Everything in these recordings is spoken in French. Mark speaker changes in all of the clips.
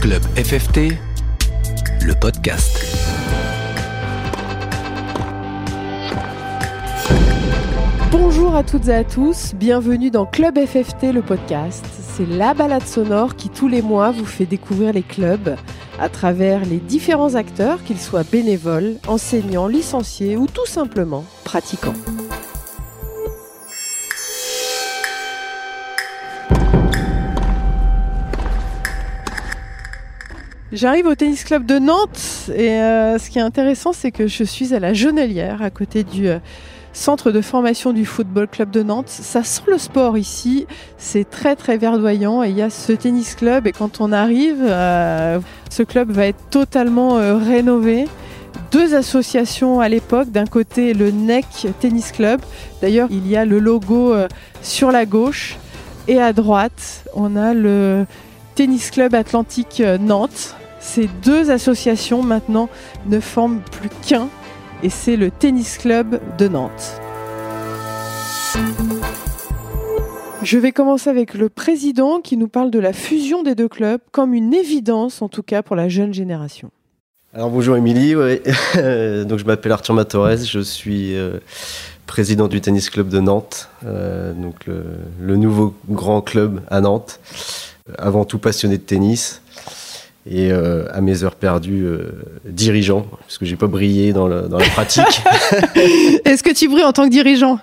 Speaker 1: Club FFT, le podcast.
Speaker 2: Bonjour à toutes et à tous, bienvenue dans Club FFT, le podcast. C'est la balade sonore qui tous les mois vous fait découvrir les clubs à travers les différents acteurs, qu'ils soient bénévoles, enseignants, licenciés ou tout simplement pratiquants. J'arrive au tennis club de Nantes et euh, ce qui est intéressant, c'est que je suis à la Jonelière, à côté du euh, centre de formation du football club de Nantes. Ça sent le sport ici, c'est très très verdoyant et il y a ce tennis club. Et quand on arrive, euh, ce club va être totalement rénové. Deux associations à l'époque, d'un côté le NEC Tennis Club, d'ailleurs il y a le logo sur la gauche. Et à droite on a le Tennis Club Atlantique Nantes. Ces deux associations maintenant ne forment plus qu'un. Et c'est le Tennis Club de Nantes. Je vais commencer avec le président qui nous parle de la fusion des deux clubs comme une évidence en tout cas pour la jeune génération.
Speaker 3: Alors bonjour Émilie, je m'appelle Arthur Matorez, je suis euh, président du tennis club de Nantes, euh, donc le, nouveau grand club à Nantes, avant tout passionné de tennis et euh, à mes heures perdues, euh, dirigeant, parce que j'ai pas brillé dans, la pratique.
Speaker 2: Est-ce que tu brilles en tant que dirigeant?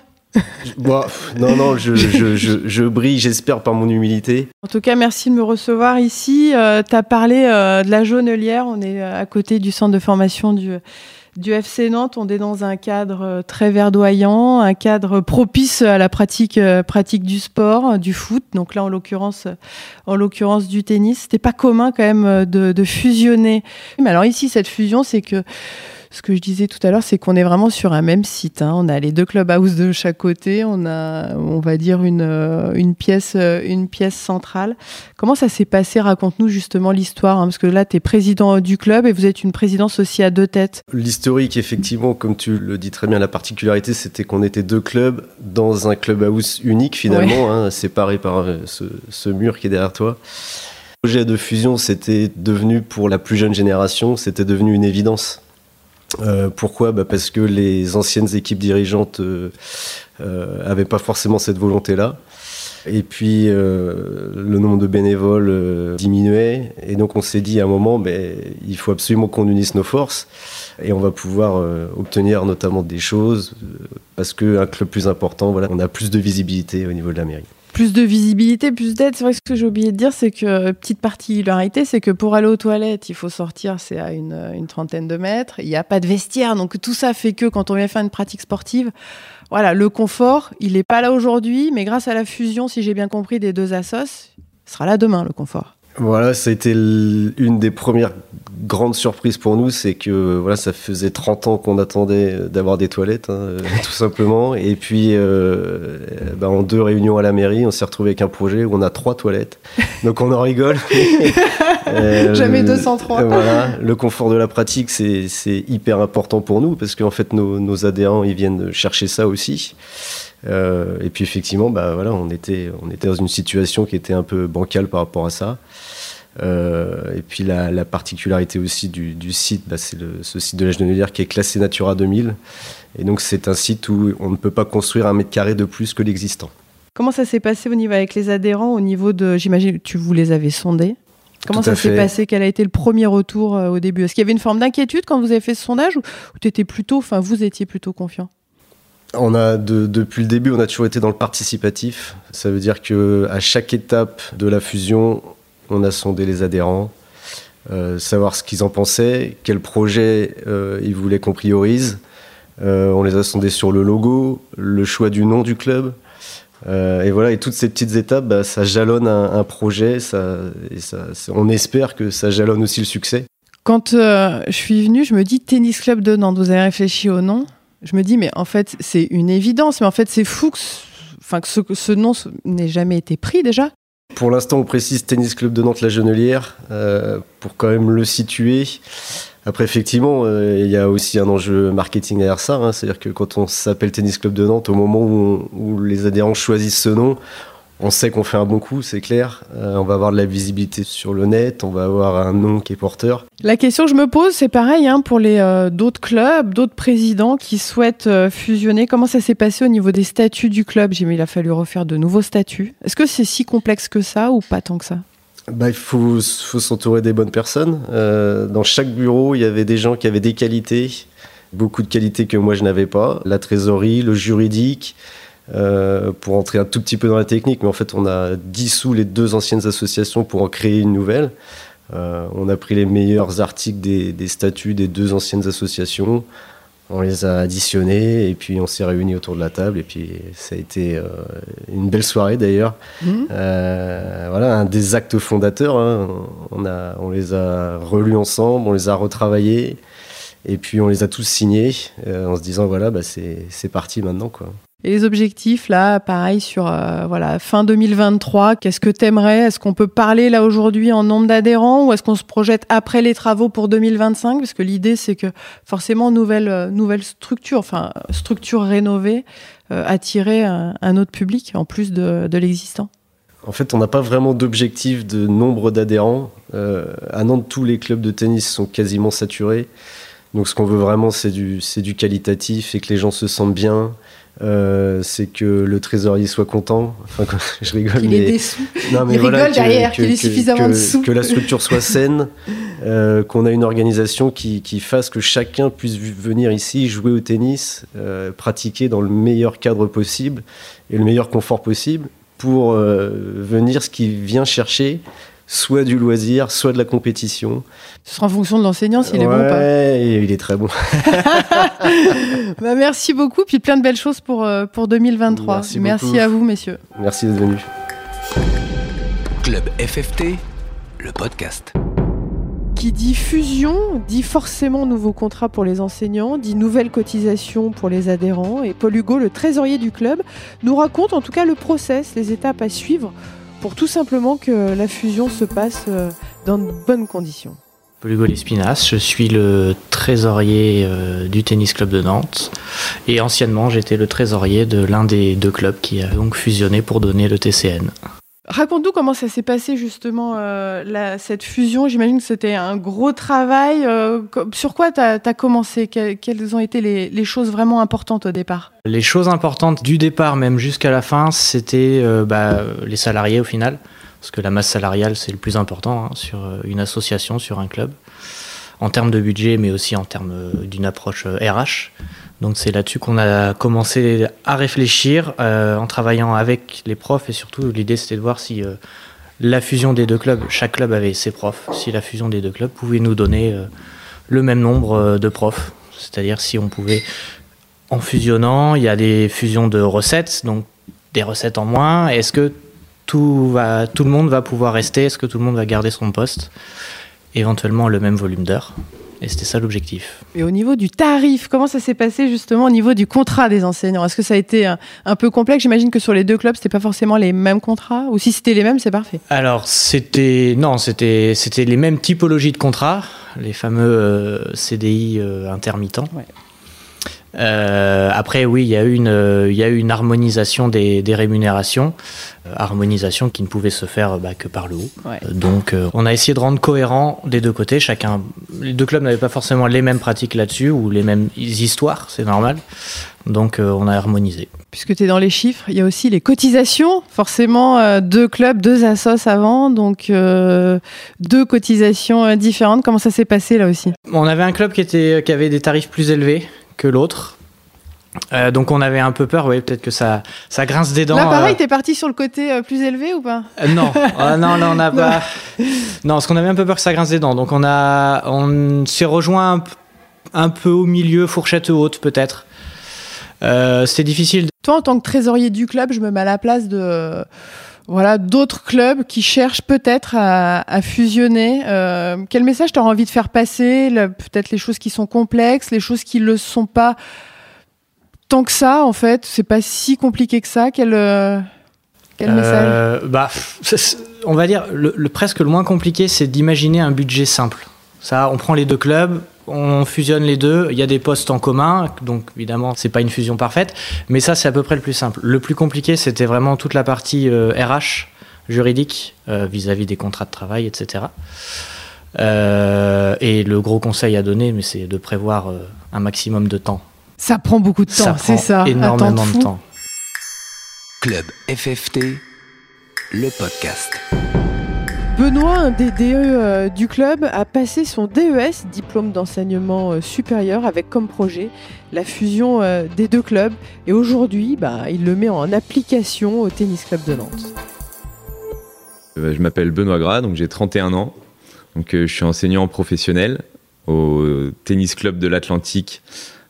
Speaker 3: Bon, Non, non, je, je, je, brille, j'espère, par mon humilité.
Speaker 2: En tout cas, merci de me recevoir ici. Euh, tu as parlé de la Jaunelière, on est à côté du centre de formation du du FC Nantes, on est dans un cadre euh, très verdoyant, un cadre propice à la pratique, euh, pratique du sport, du foot. Donc là, en l'occurrence, euh, en l'occurrence du tennis. C'était pas commun quand même de, de fusionner. Mais alors ici, cette fusion, c'est que ce que je disais tout à l'heure, c'est qu'on est vraiment sur un même site. Hein. On a les deux clubhouses de chaque côté. On a, on va dire, une, euh, une, pièce, euh, une pièce centrale. Comment ça s'est passé? Raconte-nous justement l'histoire. Hein, parce que là, tu es président du club et vous êtes une présidence aussi à deux têtes.
Speaker 3: L'historique, effectivement, comme tu le dis très bien, la particularité, c'était qu'on était deux clubs dans un clubhouse unique, finalement, hein, séparé par euh, ce, ce mur qui est derrière toi. Le projet de fusion, c'était devenu, pour la plus jeune génération, c'était devenu une évidence. Euh, pourquoi? Bah Parce que les anciennes équipes dirigeantes n'avaient euh, euh, pas forcément cette volonté-là. Et puis le nombre de bénévoles diminuait. Et donc on s'est dit à un moment, ben, il faut absolument qu'on unisse nos forces. Et on va pouvoir obtenir notamment des choses. parce qu'un club plus important, voilà, on a plus de visibilité au niveau de la mairie
Speaker 2: plus de visibilité, plus d'aide. C'est vrai que ce que j'ai oublié de dire, c'est que petite particularité, c'est que pour aller aux toilettes, il faut sortir, c'est à une, une, trentaine de mètres. Il n'y a pas de vestiaire, donc tout ça fait que quand on vient faire une pratique sportive, voilà, le confort, il n'est pas là aujourd'hui, mais grâce à la fusion, si j'ai bien compris, des deux assos, il sera là demain le confort.
Speaker 3: Voilà, ça a été une des premières grandes surprises pour nous, c'est que voilà, ça faisait 30 ans qu'on attendait d'avoir des toilettes, hein, tout simplement. Et puis, euh, bah, en deux réunions à la mairie, on s'est retrouvé avec un projet où on a trois toilettes. Donc on en rigole.
Speaker 2: euh, Jamais 203.
Speaker 3: voilà, le confort de la pratique, c'est hyper important pour nous parce qu'en fait, nos, nos adhérents, ils viennent chercher ça aussi. Euh, et puis effectivement, bah, voilà, on, était, on était dans une situation qui était un peu bancale par rapport à ça. Euh, et puis la, particularité aussi du, site, bah, c'est ce site de l'âge de Neulière qui est classé Natura 2000. Et donc c'est un site où on ne peut pas construire un mètre carré de plus que l'existant.
Speaker 2: Comment ça s'est passé au niveau avec les adhérents, au niveau de, j'imagine, tu vous les avez sondés Comment ça s'est passé? Quel a été le premier retour euh, au début? Est-ce qu'il y avait une forme d'inquiétude quand vous avez fait ce sondage ou, ou étais plutôt, enfin vous étiez plutôt confiant?
Speaker 3: On a depuis le début, on a toujours été dans le participatif. Ça veut dire que à chaque étape de la fusion, on a sondé les adhérents, euh, savoir ce qu'ils en pensaient, quel projet euh, ils voulaient qu'on priorise. Euh, on les a sondés sur le logo, le choix du nom du club. et voilà, et toutes ces petites étapes, bah, ça jalonne un, projet. on espère que ça jalonne aussi le succès.
Speaker 2: Quand je suis venu, je me dis tennis club de Nantes. Vous avez réfléchi au nom je me dis, mais en fait, c'est une évidence, mais en fait, c'est fou que, que ce, nom n'ait jamais été pris déjà.
Speaker 3: Pour l'instant, on précise Tennis Club de Nantes La Genelière, euh, pour quand même le situer. Après, effectivement, euh, il y a aussi un enjeu marketing derrière ça. Hein. C'est-à-dire que quand on s'appelle Tennis Club de Nantes, au moment où, les adhérents choisissent ce nom, On sait qu'on fait un bon coup, c'est clair. Euh, on va avoir de la visibilité sur le net, on va avoir un nom qui est porteur.
Speaker 2: La question que je me pose, c'est pareil hein, pour les euh, d'autres clubs, d'autres présidents qui souhaitent euh, fusionner. Comment ça s'est passé au niveau des statuts du club? J'ai mis, il a fallu refaire de nouveaux statuts. Est-ce que c'est si complexe que ça ou pas tant que ça?
Speaker 3: Bah, il faut, faut s'entourer des bonnes personnes. dans chaque bureau, il y avait des gens qui avaient des qualités, beaucoup de qualités que moi je n'avais pas. La trésorerie, le juridique, euh, pour entrer un tout petit peu dans la technique, mais en fait, on a dissous les deux anciennes associations pour en créer une nouvelle. Euh, on a pris les meilleurs articles des, statuts des deux anciennes associations, on les a additionnés et puis on s'est réunis autour de la table et puis ça a été euh, une belle soirée d'ailleurs. Mmh. voilà, un des actes fondateurs. Hein. On, a, on les a relus ensemble, on les a retravaillés et puis on les a tous signés en se disant voilà, bah, c'est parti maintenant quoi.
Speaker 2: Et les objectifs, là, pareil, sur euh, voilà, fin 2023, qu'est-ce que tu aimerais Est-ce qu'on peut parler là aujourd'hui en nombre d'adhérents ou est-ce qu'on se projette après les travaux pour 2025 Parce que l'idée, c'est que forcément, nouvelle, euh, nouvelle structure, enfin, structure rénovée, euh, attirer un, autre public en plus de, de l'existant.
Speaker 3: En fait, on n'a pas vraiment d'objectif de nombre d'adhérents. à Nantes, tous les clubs de tennis sont quasiment saturés. Donc, ce qu'on veut vraiment, c'est du, du qualitatif et que les gens se sentent bien euh, c'est que le trésorier soit content. Enfin, je rigole.
Speaker 2: Il est déçu. Non, mais il rigole derrière, qu'il ait suffisamment de sous.
Speaker 3: Que la structure soit saine, euh, qu'on a une organisation qui, qui, fasse que chacun puisse venir ici jouer au tennis, euh, pratiquer dans le meilleur cadre possible et le meilleur confort possible pour venir ce qu'il vient chercher soit du loisir, soit de la compétition.
Speaker 2: Ce sera en fonction de l'enseignant s'il est bon ou pas.
Speaker 3: il est très bon.
Speaker 2: bah, merci beaucoup, puis plein de belles choses pour, euh, pour 2023. Merci, merci à vous, messieurs.
Speaker 3: Merci d'être venus.
Speaker 1: Club FFT, le podcast.
Speaker 2: Qui dit fusion, dit forcément nouveau contrat pour les enseignants, dit nouvelle cotisation pour les adhérents. Et Paul Hugo, le trésorier du club, nous raconte en tout cas le process, les étapes à suivre pour tout simplement que la fusion se passe euh, dans de bonnes conditions.
Speaker 4: Hugo Lespinas, je suis le trésorier euh, du Tennis Club de Nantes et anciennement j'étais le trésorier de l'un des deux clubs qui a donc fusionné pour donner le TCN.
Speaker 2: Raconte-nous comment ça s'est passé justement euh, cette fusion. J'imagine que c'était un gros travail. Euh, sur quoi tu as, commencé? Quelles ont été les, choses vraiment importantes au départ?
Speaker 4: Les choses importantes du départ même jusqu'à la fin, c'était euh, bah, les salariés au final. Parce que la masse salariale, c'est le plus important hein, sur une association, sur un club. En termes de budget, mais aussi en termes d'une approche RH. Donc c'est là-dessus qu'on a commencé à réfléchir euh, en travaillant avec les profs et surtout l'idée c'était de voir si euh, la fusion des deux clubs, chaque club avait ses profs, si la fusion des deux clubs pouvait nous donner euh, le même nombre de profs. C'est-à-dire si on pouvait, en fusionnant, il y a des fusions de recettes, donc des recettes en moins. Est-ce que tout, va, tout le monde va pouvoir rester? Est-ce que tout le monde va garder son poste? Éventuellement le même volume d'heures et c'était ça l'objectif.
Speaker 2: Et au niveau du tarif, comment ça s'est passé justement au niveau du contrat des enseignants? Est-ce que ça a été un, peu complexe? J'imagine que sur les deux clubs, c'était pas forcément les mêmes contrats? Ou si c'était les mêmes, c'est parfait.
Speaker 4: Alors c'était non, c'était c'était les mêmes typologies de contrats, les fameux euh, CDI euh, intermittents. Euh, après, oui, il y a eu une, il y a eu une harmonisation des, des rémunérations, euh, harmonisation qui ne pouvait se faire bah, que par le haut. Euh, donc, on a essayé de rendre cohérent des deux côtés. Chacun, les deux clubs n'avaient pas forcément les mêmes pratiques là-dessus ou les mêmes histoires, c'est normal. Donc, on a harmonisé.
Speaker 2: Puisque tu es dans les chiffres, il y a aussi les cotisations. Forcément, deux clubs, deux assos avant, donc deux cotisations différentes. Comment ça s'est passé là aussi?
Speaker 4: On avait un club qui, était, qui avait des tarifs plus élevés que l'autre. Euh, donc on avait un peu peur, oui, peut-être que ça, ça grince des dents.
Speaker 2: Là, pareil, euh... t'es parti sur le côté euh, plus élevé ou pas?
Speaker 4: Non, ah, non, non, on n'a pas. Non, parce qu'on avait un peu peur que ça grince des dents. Donc on a, on s'est rejoint un, un, peu au milieu, fourchette haute peut-être. C'était difficile.
Speaker 2: Toi, en tant que trésorier du club, je me mets à la place de voilà d'autres clubs qui cherchent peut-être à, fusionner. Euh, quel message tu as envie de faire passer Peut-être les choses qui sont complexes, les choses qui ne le sont pas tant que ça, en fait? C'est pas si compliqué que ça. Quel, euh, quel euh,
Speaker 4: message? bah, On va dire, le, presque le moins compliqué, c'est d'imaginer un budget simple. Ça, on prend les deux clubs, On fusionne les deux, il y a des postes en commun, donc évidemment c'est pas une fusion parfaite, mais ça c'est à peu près le plus simple. Le plus compliqué c'était vraiment toute la partie RH, euh, juridique, euh, vis-à-vis des contrats de travail, etc. Euh, et le gros conseil à donner, mais c'est de prévoir un maximum de temps.
Speaker 2: Ça prend beaucoup de temps, c'est ça.
Speaker 4: Énormément de, de temps.
Speaker 1: Club FFT, le podcast.
Speaker 2: Benoît, un des DE euh, du club, a passé son DES, diplôme d'enseignement euh, supérieur, avec comme projet la fusion euh, des deux clubs. Et aujourd'hui, bah, il le met en application au Tennis Club de Nantes.
Speaker 5: Je m'appelle Benoît Gras, j'ai 31 ans. Donc, je suis enseignant professionnel au Tennis Club de l'Atlantique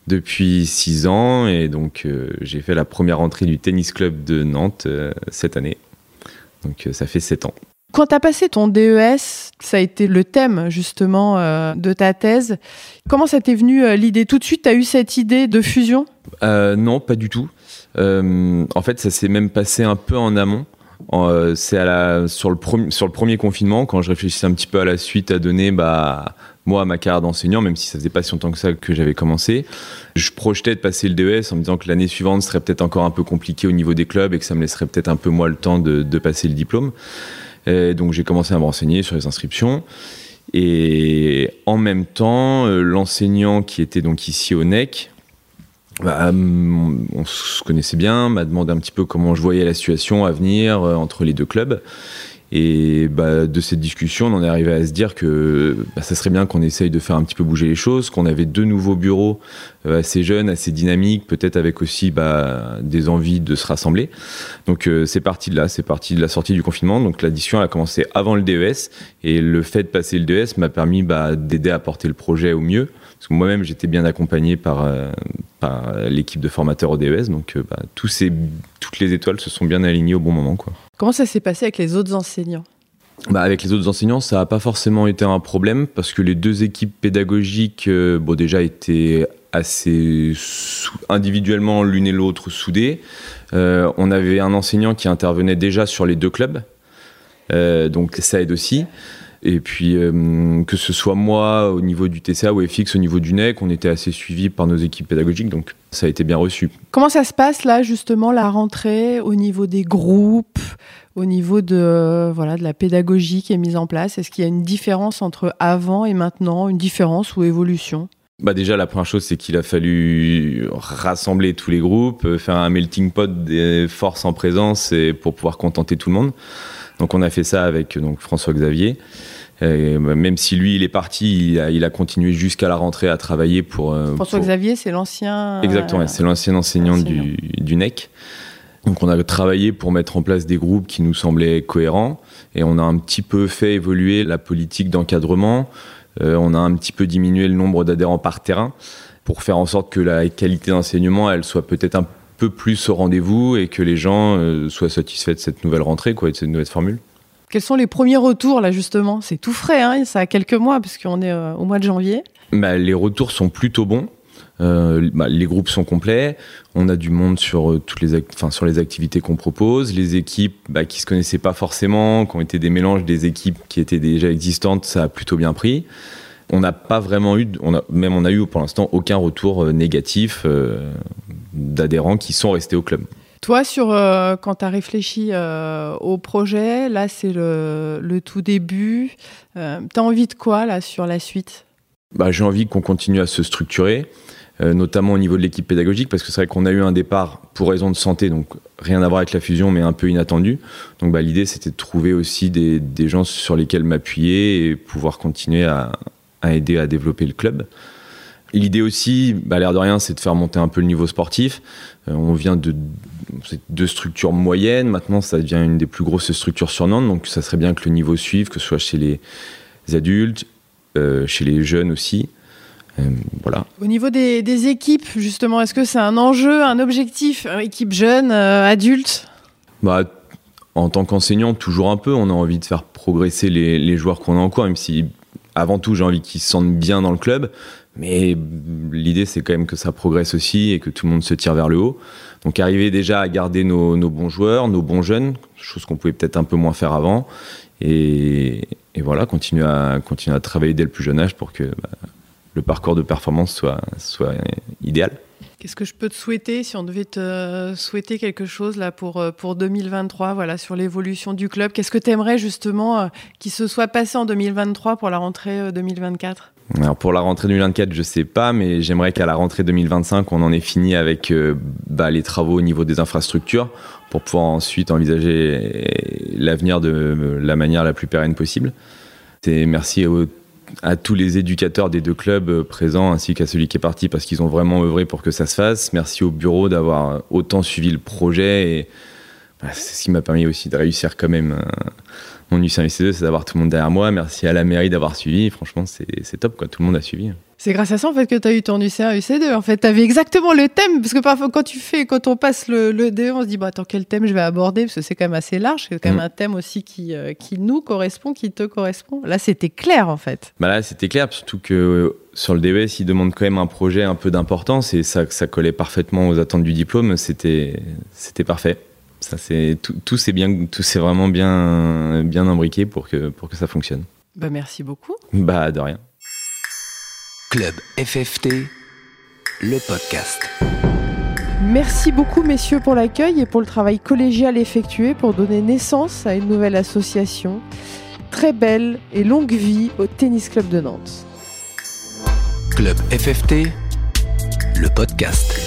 Speaker 5: depuis 6 ans. Et donc, j'ai fait la première entrée du Tennis Club de Nantes cette année. Donc, ça fait 7 ans.
Speaker 2: Quand tu as passé ton DES, ça a été le thème justement euh, de ta thèse. Comment ça t'est venu euh, l'idée? Tout de suite, tu as eu cette idée de fusion?
Speaker 5: Euh, Non, pas du tout. en fait, ça s'est même passé un peu en amont. c'est sur, le sur le premier confinement, quand je réfléchissais un petit peu à la suite à donner bah, moi à ma carrière d'enseignant, même si ça faisait pas si longtemps que ça que j'avais commencé. Je projetais de passer le DES en me disant que l'année suivante serait peut-être encore un peu compliquée au niveau des clubs et que ça me laisserait peut-être un peu moins le temps de passer le diplôme donc j'ai commencé à me renseigner sur les inscriptions. Et en même temps, euh, l'enseignant qui était donc ici au NEC, bah, on se connaissait bien, m'a demandé un petit peu comment je voyais la situation à venir euh, entre les deux clubs. Et bah, de cette discussion, on en est arrivé à se dire que bah, ça serait bien qu'on essaye de faire un petit peu bouger les choses, qu'on avait deux nouveaux bureaux euh, assez jeunes, assez dynamiques, peut-être avec aussi bah, des envies de se rassembler. Donc euh, c'est parti de là, c'est parti de la sortie du confinement. Donc l'addition a commencé avant le DES et le fait de passer le DES m'a permis bah, d'aider à porter le projet au mieux. Parce que moi-même j'étais bien accompagné par, euh, l'équipe de formateurs au DES, donc toutes les étoiles se sont bien alignées au bon moment.
Speaker 2: Comment ça s'est passé avec les autres enseignants?
Speaker 5: Bah avec les autres enseignants, ça n'a pas forcément été un problème parce que les deux équipes pédagogiques, euh, bon, déjà étaient assez individuellement l'une et l'autre soudées. Euh, on avait un enseignant qui intervenait déjà sur les deux clubs, euh, donc ça aide aussi. Et puis, que ce soit moi au niveau du TCA ou FX au niveau du NEC, on était assez suivi par nos équipes pédagogiques, donc ça a été bien reçu.
Speaker 2: Comment ça se passe là, justement, la rentrée au niveau des groupes au niveau de, voilà, de la pédagogie qui est mise en place? Est-ce qu'il y a une différence entre avant et maintenant, une différence ou évolution?
Speaker 5: Bah déjà, la première chose, c'est qu'il a fallu rassembler tous les groupes, euh, faire un melting pot des forces en présence et pour pouvoir contenter tout le monde. Donc on a fait ça avec donc, François Xavier. Euh, même si lui, il est parti, il a, continué jusqu'à la rentrée à travailler pour...
Speaker 2: Euh, François Xavier, c'est l'ancien...
Speaker 5: Exactement, c'est l'ancien enseignant, Du, du NEC. Donc on a travaillé pour mettre en place des groupes qui nous semblaient cohérents et on a un petit peu fait évoluer la politique d'encadrement. Euh, on a un petit peu diminué le nombre d'adhérents par terrain pour faire en sorte que la qualité d'enseignement elle soit peut-être un peu plus au rendez-vous et que les gens euh, soient satisfaits de cette nouvelle rentrée quoi, de cette nouvelle formule.
Speaker 2: Quels sont les premiers retours là justement? C'est tout frais, hein ça a quelques mois puisqu'on est euh, au mois de janvier.
Speaker 5: Bah, les retours sont plutôt bons. Euh, bah, les groupes sont complets, on a du monde sur euh, toutes les, sur les activités qu'on propose, les équipes bah, qui se connaissaient pas forcément, qui ont été des mélanges des équipes qui étaient déjà existantes, ça a plutôt bien pris. On n'a pas vraiment eu, même on a eu pour l'instant aucun retour négatif d'adhérents qui sont restés au club.
Speaker 2: Toi, sur quand tu as réfléchi au projet, là c'est le, tout début. tu as envie de quoi là sur la suite?
Speaker 5: Bah, J'ai envie qu'on continue à se structurer. Euh, notamment au niveau de l'équipe pédagogique, parce que c'est vrai qu'on a eu un départ pour raison de santé, donc rien à voir avec la fusion, mais un peu inattendu. Donc bah, l'idée, c'était de trouver aussi des, gens sur lesquels m'appuyer et pouvoir continuer à, aider à développer le club. L'idée aussi, bah, l'air de rien, c'est de faire monter un peu le niveau sportif. Euh, on vient de deux structures moyennes, maintenant ça devient une des plus grosses structures sur Nantes, donc ça serait bien que le niveau suive, que ce soit chez les adultes, euh, chez les jeunes aussi. Euh, voilà.
Speaker 2: Au niveau des, équipes, justement, est-ce que c'est un enjeu, un objectif, équipe jeune, adulte?
Speaker 5: Bah, En tant qu'enseignant, toujours un peu. On a envie de faire progresser les, joueurs qu'on a en cours, même si avant tout, j'ai envie qu'ils se sentent bien dans le club. Mais l'idée, c'est quand même que ça progresse aussi et que tout le monde se tire vers le haut. Donc, arriver déjà à garder nos, bons joueurs, nos bons jeunes, chose qu'on pouvait peut-être un peu moins faire avant. Et, voilà, continuer à, continuer à travailler dès le plus jeune âge pour que bah, le parcours de performance soit, soit idéal.
Speaker 2: Qu'est-ce que je peux te souhaiter si on devait te souhaiter quelque chose là pour, euh, pour 2023 voilà, sur l'évolution du club? Qu'est-ce que tu aimerais justement euh, qu'il se soit passé en 2023 pour la rentrée 2024
Speaker 5: euh, alors pour la rentrée 2024, je sais pas, mais j'aimerais qu'à la rentrée 2025, on en ait fini avec bah, les travaux au niveau des infrastructures pour pouvoir ensuite envisager l'avenir de la manière la plus pérenne possible. Et merci à tous les éducateurs des deux clubs euh, présents ainsi qu'à celui qui est parti parce qu'ils ont vraiment œuvré pour que ça se fasse. Merci au bureau d'avoir autant suivi le projet et bah, c'est ce qui m'a permis aussi de réussir quand même mon UCMC2, c'est d'avoir tout le monde derrière moi. Merci à la mairie d'avoir suivi. Franchement, c'est top quoi, tout le monde a suivi.
Speaker 2: C'est grâce à ça en fait que tu as eu ton UC1, UC2. En fait, tu avais exactement le thème parce que parfois quand tu fais quand on passe le, le DE, on se dit bah attends quel thème je vais aborder? Parce que c'est quand même assez large, c'est quand même mm. un thème aussi qui euh, qui nous correspond, qui te correspond. Là, c'était clair en fait.
Speaker 5: Bah là, c'était clair surtout que euh, sur le DES, il demande quand même un projet un peu d'importance et ça ça collait parfaitement aux attentes du diplôme, c'était c'était parfait. Ça c'est tout, tout c'est bien tout c'est vraiment bien bien imbriqué pour que pour que ça fonctionne.
Speaker 2: Bah merci beaucoup.
Speaker 5: Bah de rien.
Speaker 1: Club FFT, le podcast.
Speaker 2: Merci beaucoup messieurs pour l'accueil et pour le travail collégial effectué pour donner naissance à une nouvelle association. Très belle et longue vie au Tennis Club de Nantes.
Speaker 1: Club FFT, le podcast.